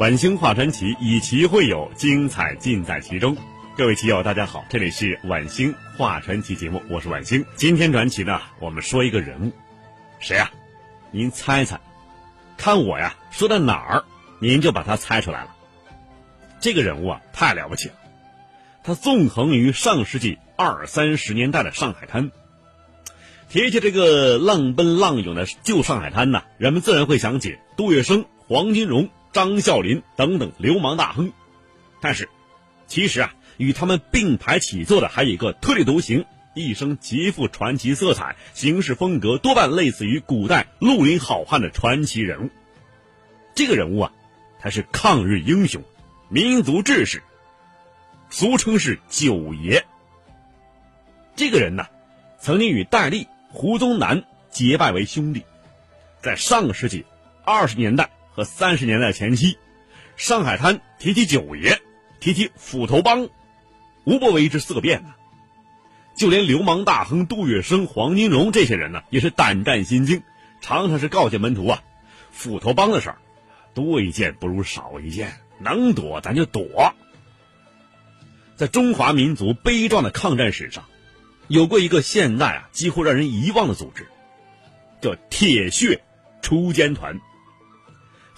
晚星画传奇，以奇会友，精彩尽在其中。各位棋友，大家好，这里是晚星画传奇节目，我是晚星。今天传奇呢，我们说一个人物，谁呀？您猜猜，看我呀，说到哪儿，您就把他猜出来了。这个人物啊，太了不起了，他纵横于上世纪二三十年代的上海滩。提起这个浪奔浪涌的旧上海滩呢，人们自然会想起杜月笙、黄金荣、张啸林等等流氓大亨。但是，其实啊，与他们并排起坐的还有一个特立独行、一生极富传奇色彩、行事风格多半类似于古代绿林好汉的传奇人物。这个人物啊，他是抗日英雄、民族志士，俗称是九爷。这个人呢，曾经与戴笠。胡宗南结拜为兄弟，在上个世纪二十年代和三十年代前期，上海滩提起九爷，提起斧头帮，无不为之色变呐。就连流氓大亨杜月笙、黄金荣这些人呢，也是胆战心惊，常常是告诫门徒啊：斧头帮的事儿，多一件不如少一件，能躲咱就躲。在中华民族悲壮的抗战史上。有过一个现在啊几乎让人遗忘的组织，叫铁血锄奸团。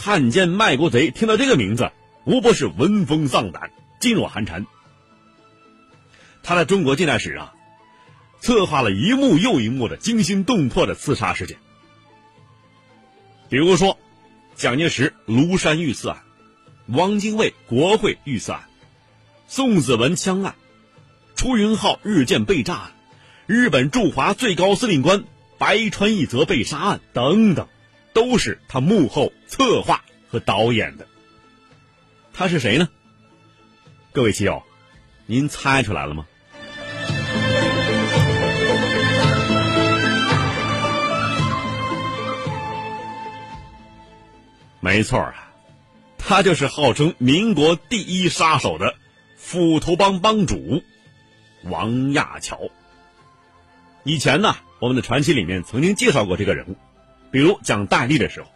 汉奸卖国贼听到这个名字，无不是闻风丧胆、噤若寒蝉。他在中国近代史上，策划了一幕又一幕的惊心动魄的刺杀事件。比如说，蒋介石庐山遇刺案，汪精卫国会遇刺案，宋子文枪案，出云号日舰被炸案。日本驻华最高司令官白川义则被杀案等等，都是他幕后策划和导演的。他是谁呢？各位棋友，您猜出来了吗？没错啊，他就是号称民国第一杀手的斧头帮帮主王亚樵。以前呢，我们的传奇里面曾经介绍过这个人物，比如讲戴笠的时候，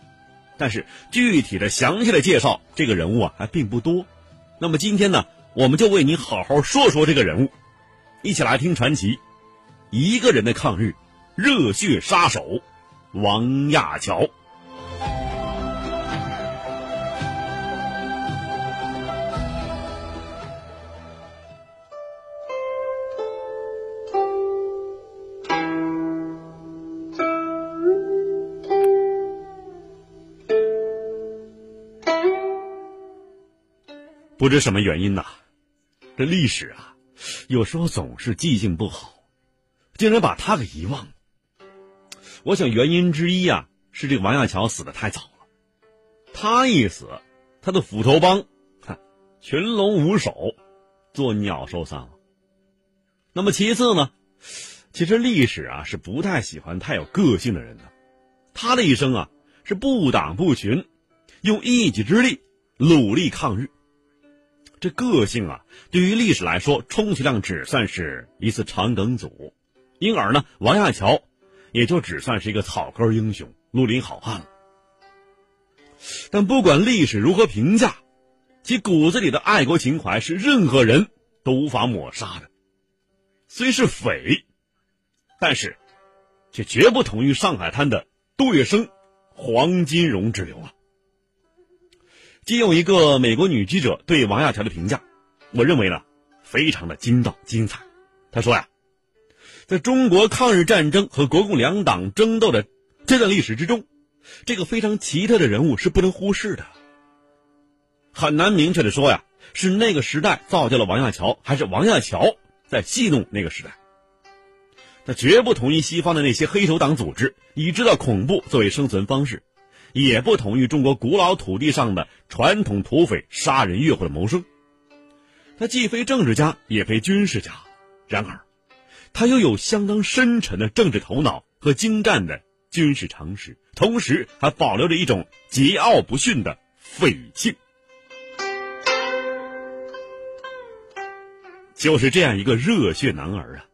但是具体的详细的介绍这个人物啊还并不多。那么今天呢，我们就为你好好说说这个人物，一起来听传奇，一个人的抗日，热血杀手王亚樵。不知什么原因呐，这历史啊，有时候总是记性不好，竟然把他给遗忘了。我想原因之一啊，是这个王亚樵死的太早了。他一死，他的斧头帮，看群龙无首，做鸟兽散了。那么其次呢，其实历史啊是不太喜欢太有个性的人的。他的一生啊是不党不群，用一己之力努力抗日。这个性啊，对于历史来说，充其量只算是一次长梗阻，因而呢，王亚樵也就只算是一个草根英雄、绿林好汉了。但不管历史如何评价，其骨子里的爱国情怀是任何人都无法抹杀的。虽是匪，但是却绝不同于上海滩的杜月笙、黄金荣之流啊。借用一个美国女记者对王亚樵的评价，我认为呢，非常的精到精彩。她说呀，在中国抗日战争和国共两党争斗的这段历史之中，这个非常奇特的人物是不能忽视的。很难明确的说呀，是那个时代造就了王亚樵，还是王亚樵在戏弄那个时代。他绝不同意西方的那些黑手党组织以制造恐怖作为生存方式。也不同于中国古老土地上的传统土匪杀人越货的谋生。他既非政治家，也非军事家，然而，他又有相当深沉的政治头脑和精湛的军事常识，同时还保留着一种桀骜不驯的匪性。就是这样一个热血男儿啊，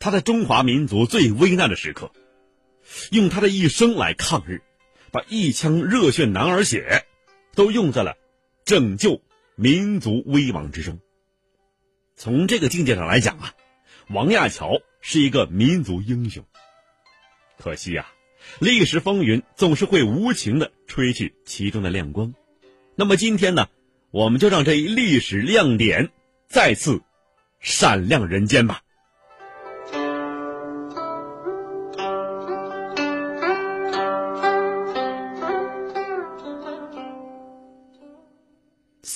他在中华民族最危难的时刻，用他的一生来抗日。把一腔热血男儿血，都用在了拯救民族危亡之中。从这个境界上来讲啊，王亚樵是一个民族英雄。可惜啊，历史风云总是会无情的吹去其中的亮光。那么今天呢，我们就让这一历史亮点再次闪亮人间吧。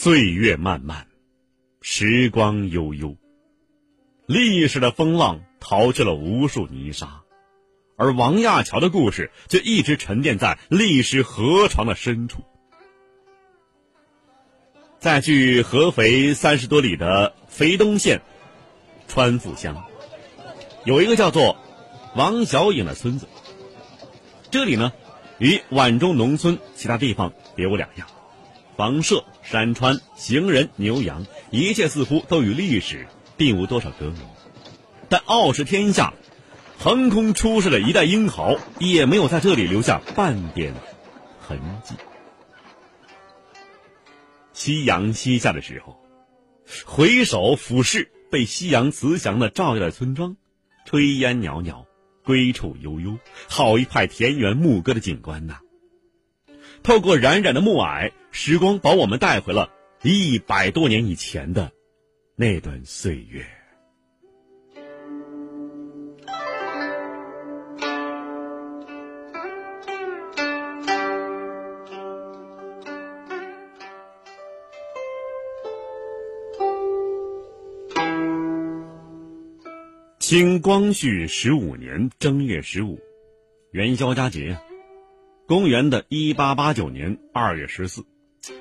岁月漫漫，时光悠悠。历史的风浪淘去了无数泥沙，而王亚樵的故事却一直沉淀在历史河床的深处。在距合肥三十多里的肥东县川阜乡，有一个叫做王小颖的村子。这里呢，与皖中农村其他地方别无两样。房舍、山川、行人、牛羊，一切似乎都与历史并无多少隔膜。但傲视天下、横空出世的一代英豪，也没有在这里留下半点痕迹。夕阳西下的时候，回首俯视被夕阳慈祥的照耀的村庄，炊烟袅袅，归处悠悠，好一派田园牧歌的景观呐！透过冉冉的暮霭，时光把我们带回了一百多年以前的那段岁月。清光绪十五年正月十五，元宵佳节。公元的一八八九年二月十四，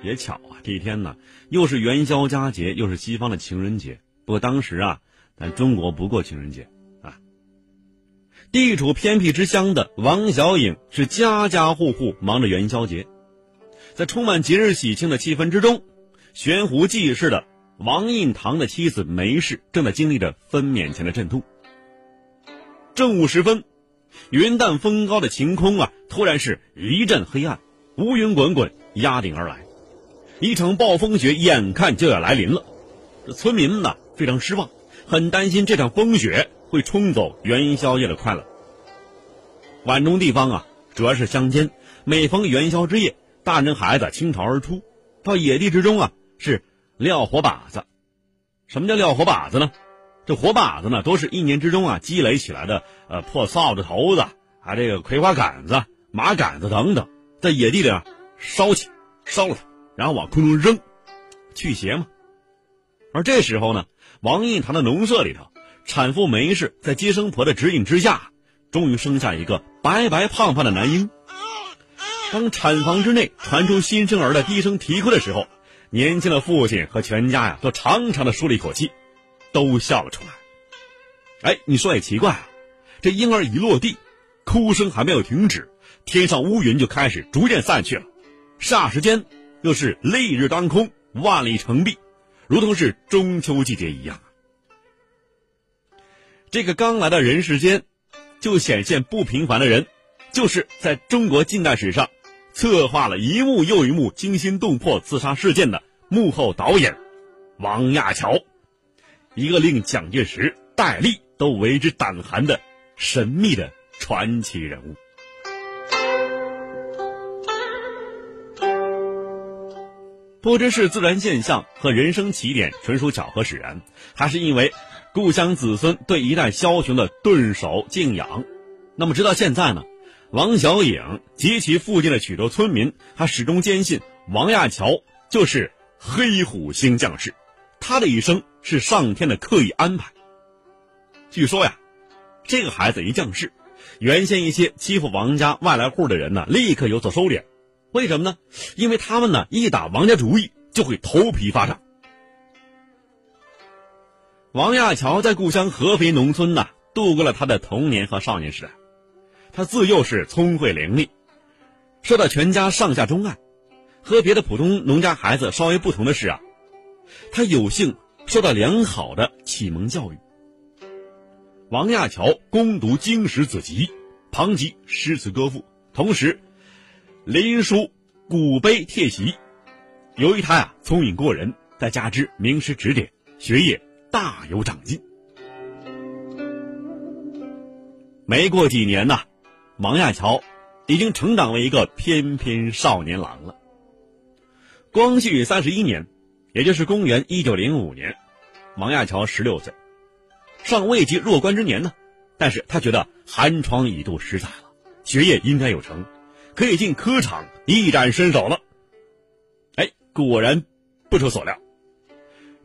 也巧啊，这一天呢，又是元宵佳节，又是西方的情人节。不过当时啊，咱中国不过情人节啊。地处偏僻之乡的王小颖是家家户户忙着元宵节，在充满节日喜庆的气氛之中，悬壶济世的王印堂的妻子梅氏正在经历着分娩前的阵痛。正午时分。云淡风高的晴空啊，突然是一阵黑暗，乌云滚滚压顶而来，一场暴风雪眼看就要来临了。这村民们呢非常失望，很担心这场风雪会冲走元宵夜的快乐。皖中地方啊，主要是乡间，每逢元宵之夜，大人孩子倾巢而出，到野地之中啊是撂火把子。什么叫撂火把子呢？这火把子呢，都是一年之中啊积累起来的，呃，破扫帚头子，啊，这个葵花杆子、麻杆子等等，在野地里啊烧起，烧了它，然后往空中扔，驱邪嘛。而这时候呢，王印堂的农舍里头，产妇梅氏在接生婆的指引之下，终于生下一个白白胖胖的男婴。当产房之内传出新生儿的低声啼哭的时候，年轻的父亲和全家呀，都长长的舒了一口气。都笑了出来。哎，你说也奇怪啊，这婴儿一落地，哭声还没有停止，天上乌云就开始逐渐散去了，霎时间又是烈日当空，万里澄碧，如同是中秋季节一样。这个刚来到人世间，就显现不平凡的人，就是在中国近代史上策划了一幕又一幕惊心动魄自杀事件的幕后导演王亚樵。一个令蒋介石、戴笠都为之胆寒的神秘的传奇人物，不知是自然现象和人生起点纯属巧合使然，还是因为故乡子孙对一代枭雄的顿首敬仰。那么，直到现在呢，王小颖及其附近的许多村民还始终坚信王亚樵就是黑虎星将士。他的一生是上天的刻意安排。据说呀，这个孩子一降世，原先一些欺负王家外来户的人呢，立刻有所收敛。为什么呢？因为他们呢，一打王家主意就会头皮发炸。王亚樵在故乡合肥农村呢，度过了他的童年和少年时代。他自幼是聪慧伶俐，受到全家上下钟爱。和别的普通农家孩子稍微不同的是啊。他有幸受到良好的启蒙教育。王亚樵攻读经史子集，旁及诗词歌赋，同时临书古碑帖席，由于他呀聪颖过人，再加之名师指点，学业大有长进。没过几年呐，王亚樵已经成长为一个翩翩少年郎了。光绪三十一年，也就是公元一九零五年，王亚樵十六岁，尚未及弱冠之年呢。但是他觉得寒窗已度十载了，学业应该有成，可以进科场一展身手了。哎，果然不出所料，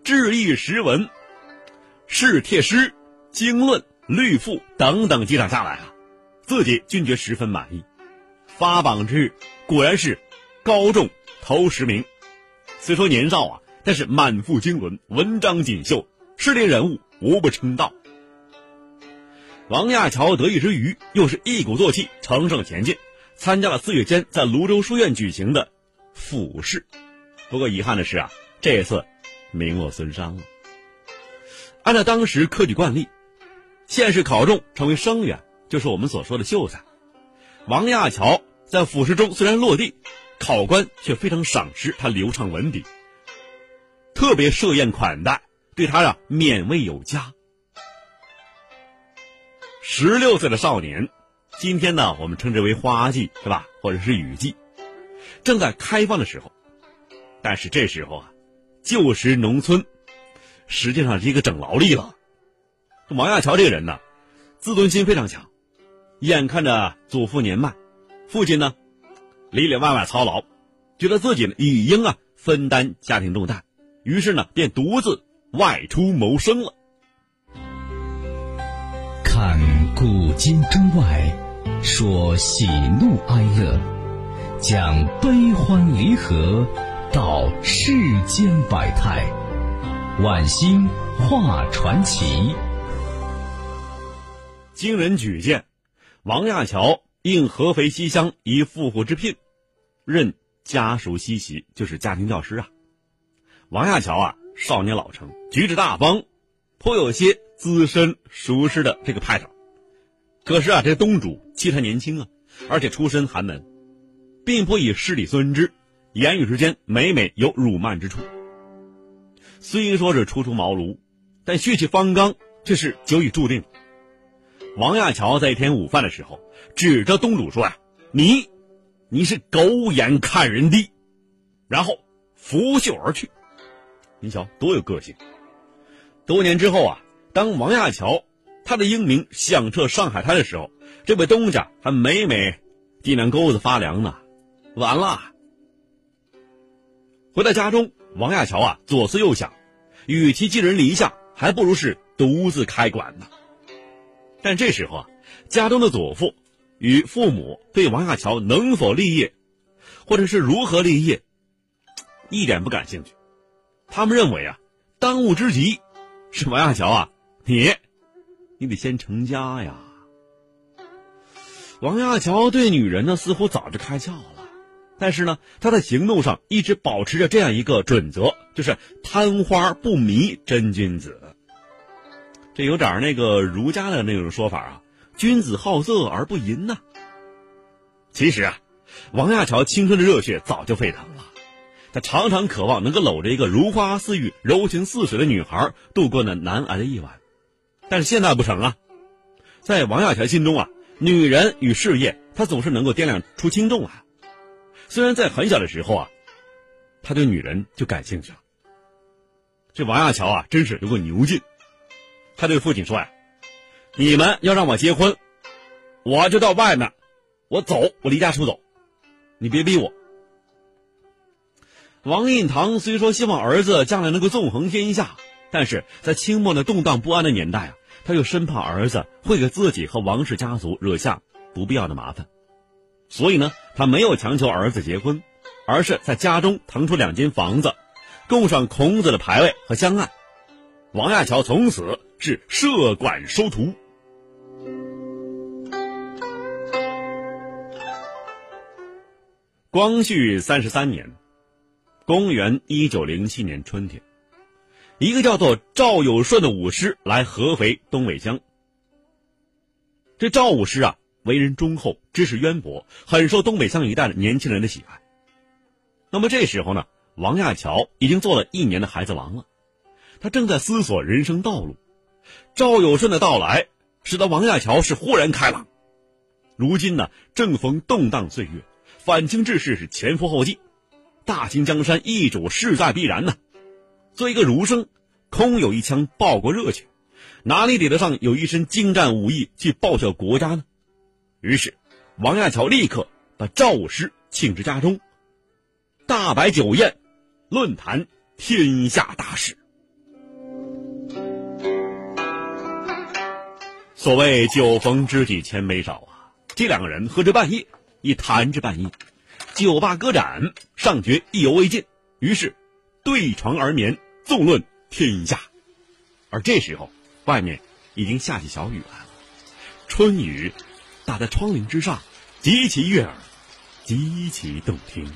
志异识文、试帖诗、经论。律赋等等几场下来啊，自己均觉十分满意。发榜之日，果然是高中头十名。虽说年少啊，但是满腹经纶，文章锦绣，诗联人物无不称道。王亚樵得意之余，又是一鼓作气，乘胜前进，参加了四月间在泸州书院举行的府试。不过遗憾的是啊，这次名落孙山了。按照当时科举惯例。县试考中成为生员，就是我们所说的秀才。王亚樵在府试中虽然落地，考官却非常赏识他流畅文笔，特别设宴款待，对他呀勉为有加。十六岁的少年，今天呢我们称之为花季，是吧？或者是雨季，正在开放的时候。但是这时候啊，旧时农村实际上是一个整劳力了。王亚樵这个人呢，自尊心非常强，眼看着祖父年迈，父亲呢里里外外操劳，觉得自己呢理应啊分担家庭重担，于是呢便独自外出谋生了。看古今中外，说喜怒哀乐，讲悲欢离合，道世间百态，晚星画传奇。经人举荐，王亚樵应合肥西乡一富户之聘，任家属西席，就是家庭教师啊。王亚樵啊，少年老成，举止大方，颇有些资深熟识的这个派头。可是啊，这东主欺他年轻啊，而且出身寒门，并不以势理尊之，言语之间每每有辱慢之处。虽说是初出茅庐，但血气方刚，却是久已注定。王亚樵在一天午饭的时候，指着东主说：“呀，你，你是狗眼看人低。”然后拂袖而去。你瞧，多有个性！多年之后啊，当王亚樵他的英名响彻上海滩的时候，这位东家还每每脊梁沟子发凉呢。完了！回到家中，王亚乔啊左思右想，与其寄人篱下，还不如是独自开馆呢。但这时候啊，家中的祖父与父母对王亚乔能否立业，或者是如何立业，一点不感兴趣。他们认为啊，当务之急是王亚樵啊，你，你得先成家呀。王亚樵对女人呢，似乎早就开窍了，但是呢，他在行动上一直保持着这样一个准则，就是贪花不迷真君子。这有点那个儒家的那种说法啊，君子好色而不淫呐。其实啊，王亚樵青春的热血早就沸腾了，他常常渴望能够搂着一个如花似玉、柔情似水的女孩度过那难挨的一晚。但是现在不成啊，在王亚乔心中啊，女人与事业，他总是能够掂量出轻重来。虽然在很小的时候啊，他对女人就感兴趣了。这王亚乔啊，真是有个牛劲。他对父亲说：“呀，你们要让我结婚，我就到外面，我走，我离家出走，你别逼我。”王印堂虽说希望儿子将来能够纵横天下，但是在清末那动荡不安的年代啊，他又生怕儿子会给自己和王氏家族惹下不必要的麻烦，所以呢，他没有强求儿子结婚，而是在家中腾出两间房子，供上孔子的牌位和香案。王亚樵从此。是设馆收徒。光绪三十三年，公元一九零七年春天，一个叫做赵有顺的武师来合肥东北乡。这赵武师啊，为人忠厚，知识渊博，很受东北乡一带的年轻人的喜爱。那么这时候呢，王亚樵已经做了一年的孩子王了，他正在思索人生道路。赵有顺的到来，使得王亚樵是豁然开朗。如今呢，正逢动荡岁月，反清志士是前赴后继，大清江山易主势在必然呢。做一个儒生，空有一腔报国热情，哪里抵得上有一身精湛武艺去报效国家呢？于是，王亚樵立刻把赵武师请至家中，大摆酒宴，论坛天下大事。所谓酒逢知己千杯少啊，这两个人喝至半夜，一谈至半夜，酒罢歌展，尚觉意犹未尽，于是对床而眠，纵论天下。而这时候，外面已经下起小雨来了，春雨打在窗棂之上，极其悦耳，极其动听。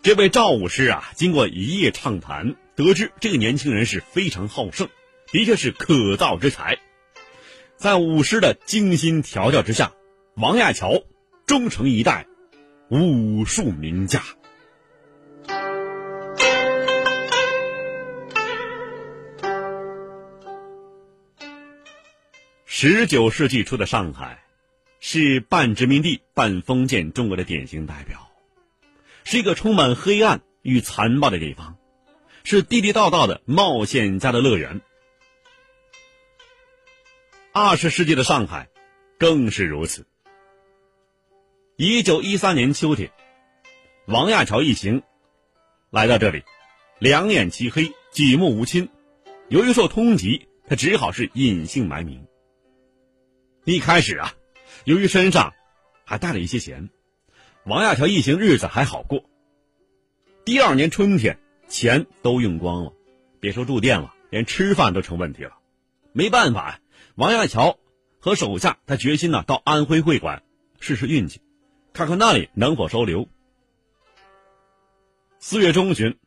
这位赵武师啊，经过一夜畅谈。得知这个年轻人是非常好胜，的确是可造之才。在武师的精心调教之下，王亚樵终成一代武术名家。十九世纪初的上海，是半殖民地半封建中国的典型代表，是一个充满黑暗与残暴的地方。是地地道道的冒险家的乐园。二十世纪的上海，更是如此。一九一三年秋天，王亚樵一行来到这里，两眼漆黑，举目无亲。由于受通缉，他只好是隐姓埋名。一开始啊，由于身上还带了一些钱，王亚樵一行日子还好过。第二年春天。钱都用光了，别说住店了，连吃饭都成问题了。没办法呀，王亚乔和手下他决心呢到安徽会馆试试运气，看看那里能否收留。四月中旬，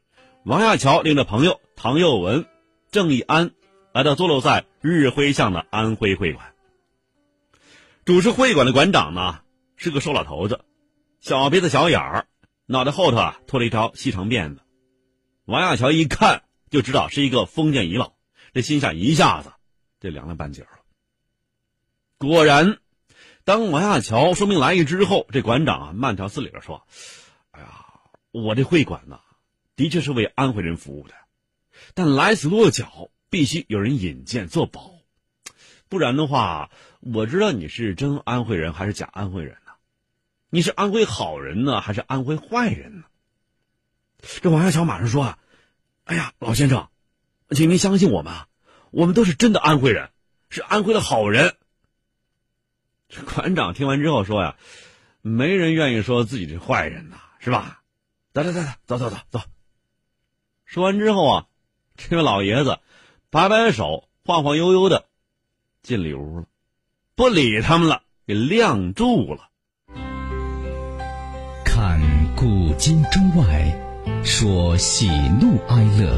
王亚乔领着朋友唐佑文、郑义安来到坐落在日晖巷的安徽会馆。主持会馆的馆长呢是个瘦老头子，小鼻子小眼儿，脑袋后头啊拖了一条细长辫子。王亚乔一看就知道是一个封建遗老，这心下一下子这凉了半截了。果然，当王亚乔说明来意之后，这馆长啊慢条斯理的说：“哎呀，我这会馆呢，的确是为安徽人服务的，但来此落脚必须有人引荐做保，不然的话，我知道你是真安徽人还是假安徽人呢？你是安徽好人呢，还是安徽坏人呢？”这王亚乔马上说：“啊，哎呀，老先生，请您相信我们，啊我们都是真的安徽人，是安徽的好人。”这馆长听完之后说：“呀，没人愿意说自己是坏人呐，是吧？走走走走走走走。”说完之后啊，这位老爷子摆摆手，晃晃悠悠的进里屋了，不理他们了，给晾住了。看古今中外。说喜怒哀乐，